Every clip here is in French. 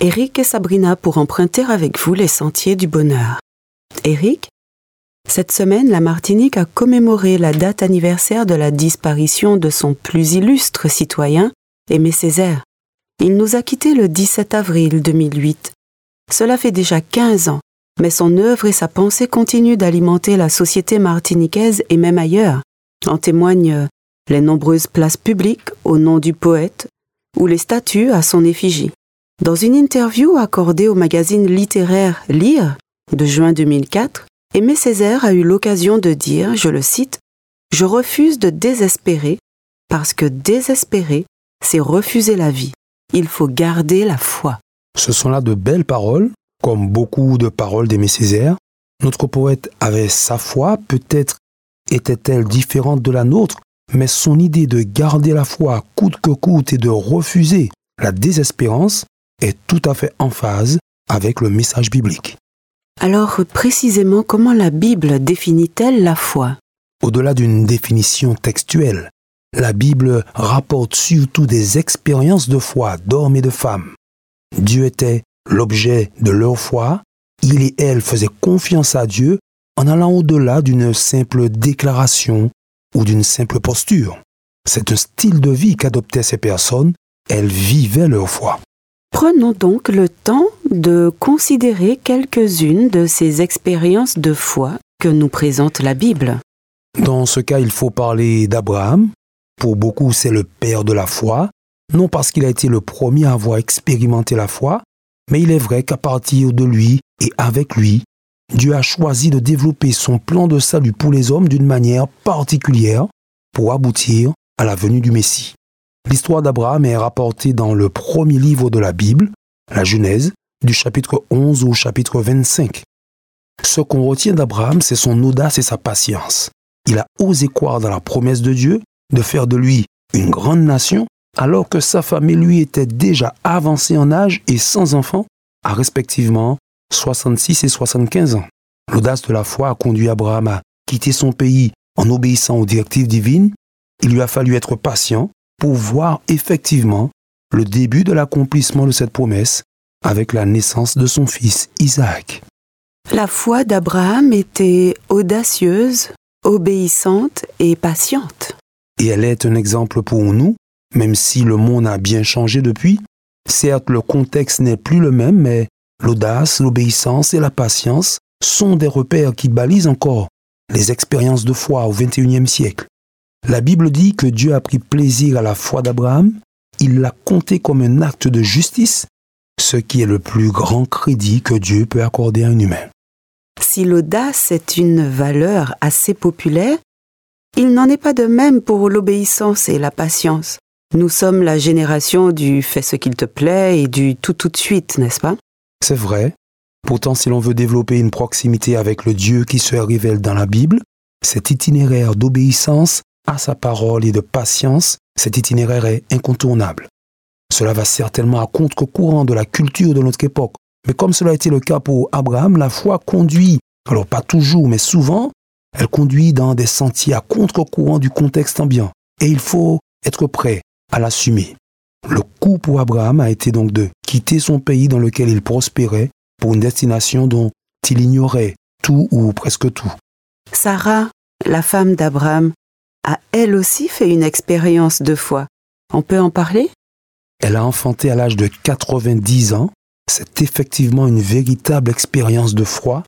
Eric et Sabrina pour emprunter avec vous les sentiers du bonheur. Eric, cette semaine, la Martinique a commémoré la date anniversaire de la disparition de son plus illustre citoyen, Aimé Césaire. Il nous a quittés le 17 avril 2008. Cela fait déjà 15 ans mais son œuvre et sa pensée continuent d'alimenter la société martiniquaise et même ailleurs. En témoignent les nombreuses places publiques au nom du poète ou les statues à son effigie. Dans une interview accordée au magazine littéraire Lire de juin 2004, Aimé Césaire a eu l'occasion de dire, je le cite, Je refuse de désespérer parce que désespérer, c'est refuser la vie. Il faut garder la foi. Ce sont là de belles paroles comme beaucoup de paroles d'Aimé Césaire, notre poète avait sa foi, peut-être était-elle différente de la nôtre, mais son idée de garder la foi coûte que coûte et de refuser la désespérance est tout à fait en phase avec le message biblique. Alors précisément comment la Bible définit-elle la foi? Au-delà d'une définition textuelle, la Bible rapporte surtout des expériences de foi d'hommes et de femmes. Dieu était l'objet de leur foi, il et elle faisaient confiance à Dieu en allant au-delà d'une simple déclaration ou d'une simple posture. C'est un style de vie qu'adoptaient ces personnes, elles vivaient leur foi. Prenons donc le temps de considérer quelques-unes de ces expériences de foi que nous présente la Bible. Dans ce cas, il faut parler d'Abraham. Pour beaucoup, c'est le père de la foi, non parce qu'il a été le premier à avoir expérimenté la foi, mais il est vrai qu'à partir de lui et avec lui, Dieu a choisi de développer son plan de salut pour les hommes d'une manière particulière pour aboutir à la venue du Messie. L'histoire d'Abraham est rapportée dans le premier livre de la Bible, la Genèse, du chapitre 11 au chapitre 25. Ce qu'on retient d'Abraham, c'est son audace et sa patience. Il a osé croire dans la promesse de Dieu de faire de lui une grande nation alors que sa famille lui était déjà avancée en âge et sans enfant, à respectivement 66 et 75 ans. L'audace de la foi a conduit Abraham à quitter son pays en obéissant aux directives divines. Il lui a fallu être patient pour voir effectivement le début de l'accomplissement de cette promesse avec la naissance de son fils Isaac. La foi d'Abraham était audacieuse, obéissante et patiente. Et elle est un exemple pour nous même si le monde a bien changé depuis. Certes, le contexte n'est plus le même, mais l'audace, l'obéissance et la patience sont des repères qui balisent encore les expériences de foi au XXIe siècle. La Bible dit que Dieu a pris plaisir à la foi d'Abraham, il l'a compté comme un acte de justice, ce qui est le plus grand crédit que Dieu peut accorder à un humain. Si l'audace est une valeur assez populaire, il n'en est pas de même pour l'obéissance et la patience. Nous sommes la génération du fais ce qu'il te plaît et du tout tout de suite, n'est-ce pas? C'est vrai. Pourtant, si l'on veut développer une proximité avec le Dieu qui se révèle dans la Bible, cet itinéraire d'obéissance à sa parole et de patience, cet itinéraire est incontournable. Cela va certainement à contre-courant de la culture de notre époque. Mais comme cela a été le cas pour Abraham, la foi conduit, alors pas toujours, mais souvent, elle conduit dans des sentiers à contre-courant du contexte ambiant. Et il faut être prêt à l'assumer. Le coup pour Abraham a été donc de quitter son pays dans lequel il prospérait pour une destination dont il ignorait tout ou presque tout. Sarah, la femme d'Abraham, a elle aussi fait une expérience de foi. On peut en parler? Elle a enfanté à l'âge de 90 ans. C'est effectivement une véritable expérience de foi.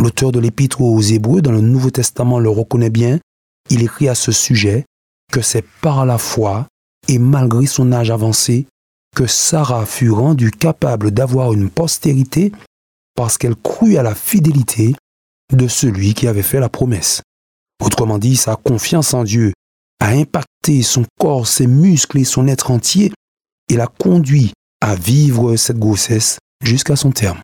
L'auteur de l'épître aux Hébreux dans le Nouveau Testament le reconnaît bien. Il écrit à ce sujet que c'est par la foi et malgré son âge avancé, que Sarah fut rendue capable d'avoir une postérité parce qu'elle crut à la fidélité de celui qui avait fait la promesse. Autrement dit, sa confiance en Dieu a impacté son corps, ses muscles et son être entier et l'a conduit à vivre cette grossesse jusqu'à son terme.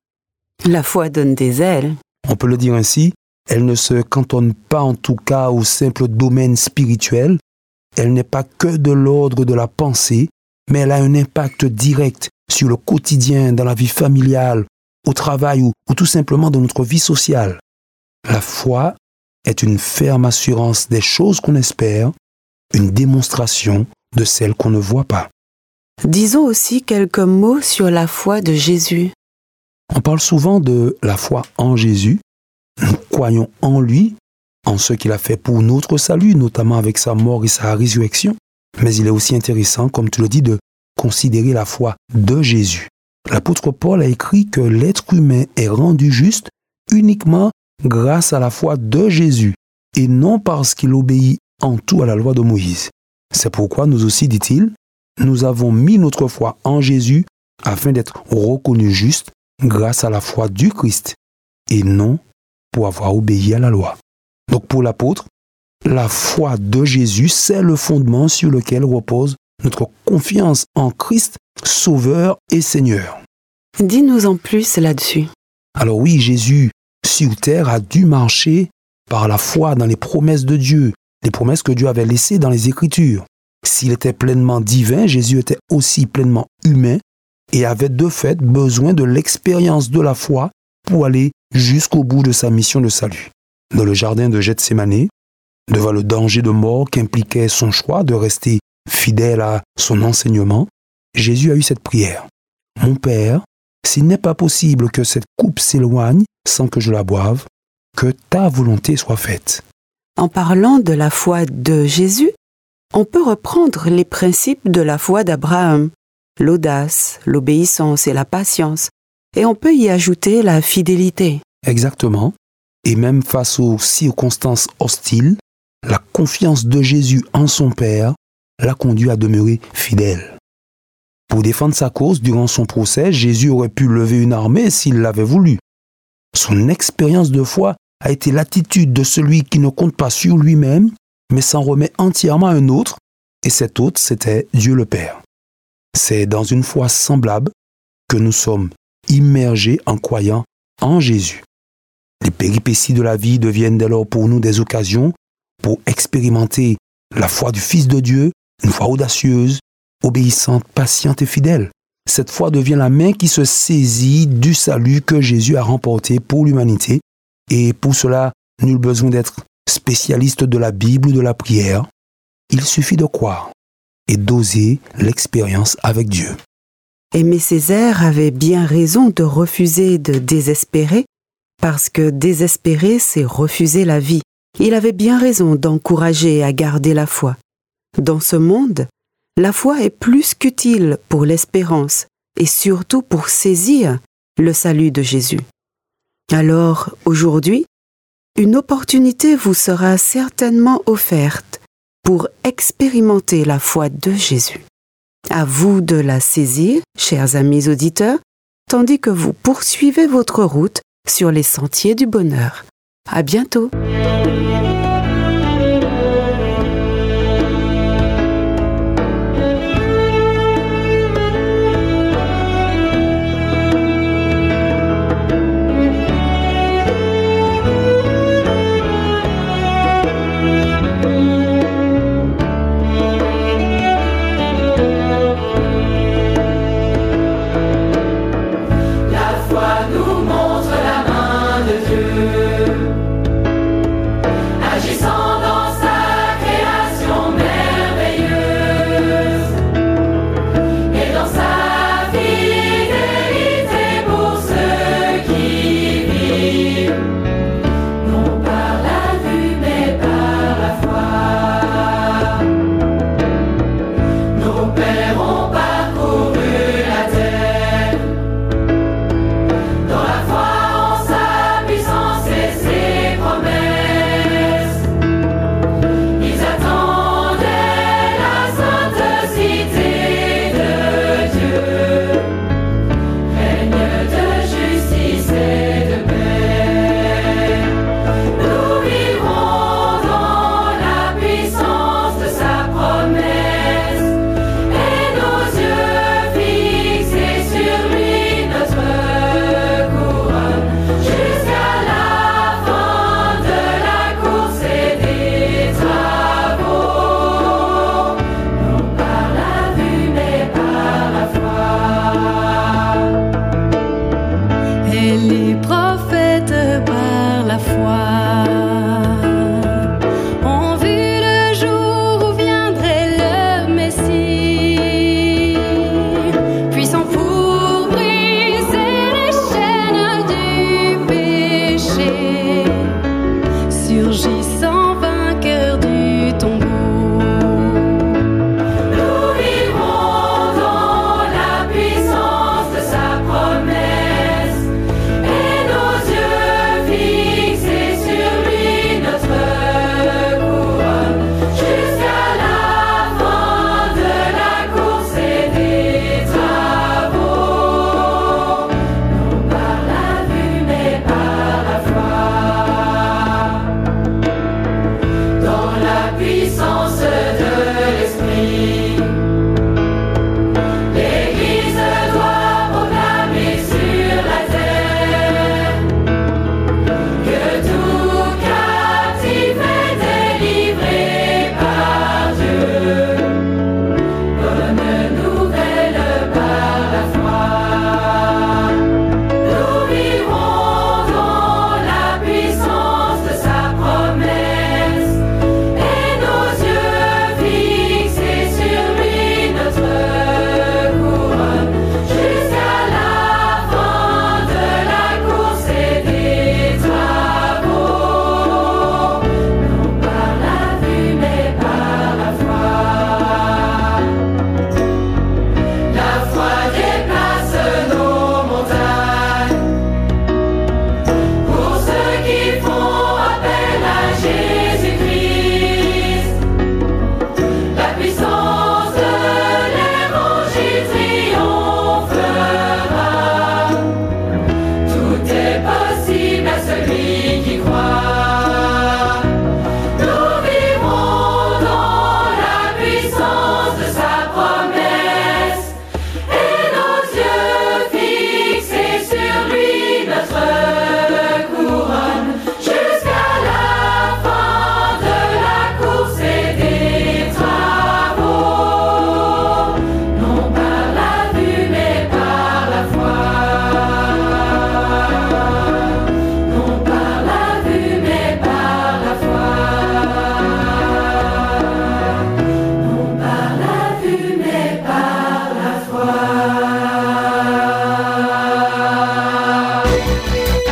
La foi donne des ailes. On peut le dire ainsi, elle ne se cantonne pas en tout cas au simple domaine spirituel, elle n'est pas que de l'ordre de la pensée, mais elle a un impact direct sur le quotidien, dans la vie familiale, au travail ou, ou tout simplement dans notre vie sociale. La foi est une ferme assurance des choses qu'on espère, une démonstration de celles qu'on ne voit pas. Disons aussi quelques mots sur la foi de Jésus. On parle souvent de la foi en Jésus. Nous croyons en lui, en ce qu'il a fait pour notre salut, notamment avec sa mort et sa résurrection. Mais il est aussi intéressant, comme tu le dis, de considérer la foi de Jésus. L'apôtre Paul a écrit que l'être humain est rendu juste uniquement grâce à la foi de Jésus et non parce qu'il obéit en tout à la loi de Moïse. C'est pourquoi nous aussi, dit-il, nous avons mis notre foi en Jésus afin d'être reconnus justes grâce à la foi du Christ et non pour avoir obéi à la loi. Donc pour l'apôtre, la foi de Jésus, c'est le fondement sur lequel repose notre confiance en Christ, Sauveur et Seigneur. Dis-nous en plus là-dessus. Alors oui, Jésus sur terre a dû marcher par la foi dans les promesses de Dieu, les promesses que Dieu avait laissées dans les Écritures. S'il était pleinement divin, Jésus était aussi pleinement humain et avait de fait besoin de l'expérience de la foi pour aller jusqu'au bout de sa mission de salut. Dans le jardin de Gethsemane, devant le danger de mort qu'impliquait son choix de rester fidèle à son enseignement, Jésus a eu cette prière. Mon Père, s'il n'est pas possible que cette coupe s'éloigne sans que je la boive, que ta volonté soit faite. En parlant de la foi de Jésus, on peut reprendre les principes de la foi d'Abraham, l'audace, l'obéissance et la patience, et on peut y ajouter la fidélité. Exactement. Et même face aux circonstances hostiles, la confiance de Jésus en son Père l'a conduit à demeurer fidèle. Pour défendre sa cause durant son procès, Jésus aurait pu lever une armée s'il l'avait voulu. Son expérience de foi a été l'attitude de celui qui ne compte pas sur lui-même, mais s'en remet entièrement à un autre, et cet autre, c'était Dieu le Père. C'est dans une foi semblable que nous sommes immergés en croyant en Jésus. Les péripéties de la vie deviennent dès lors pour nous des occasions pour expérimenter la foi du Fils de Dieu, une foi audacieuse, obéissante, patiente et fidèle. Cette foi devient la main qui se saisit du salut que Jésus a remporté pour l'humanité. Et pour cela, nul besoin d'être spécialiste de la Bible ou de la prière. Il suffit de croire et d'oser l'expérience avec Dieu. Aimé Césaire avait bien raison de refuser de désespérer, parce que désespérer, c'est refuser la vie. Il avait bien raison d'encourager à garder la foi. Dans ce monde, la foi est plus qu'utile pour l'espérance et surtout pour saisir le salut de Jésus. Alors, aujourd'hui, une opportunité vous sera certainement offerte pour expérimenter la foi de Jésus. À vous de la saisir, chers amis auditeurs, tandis que vous poursuivez votre route sur les sentiers du bonheur. À bientôt!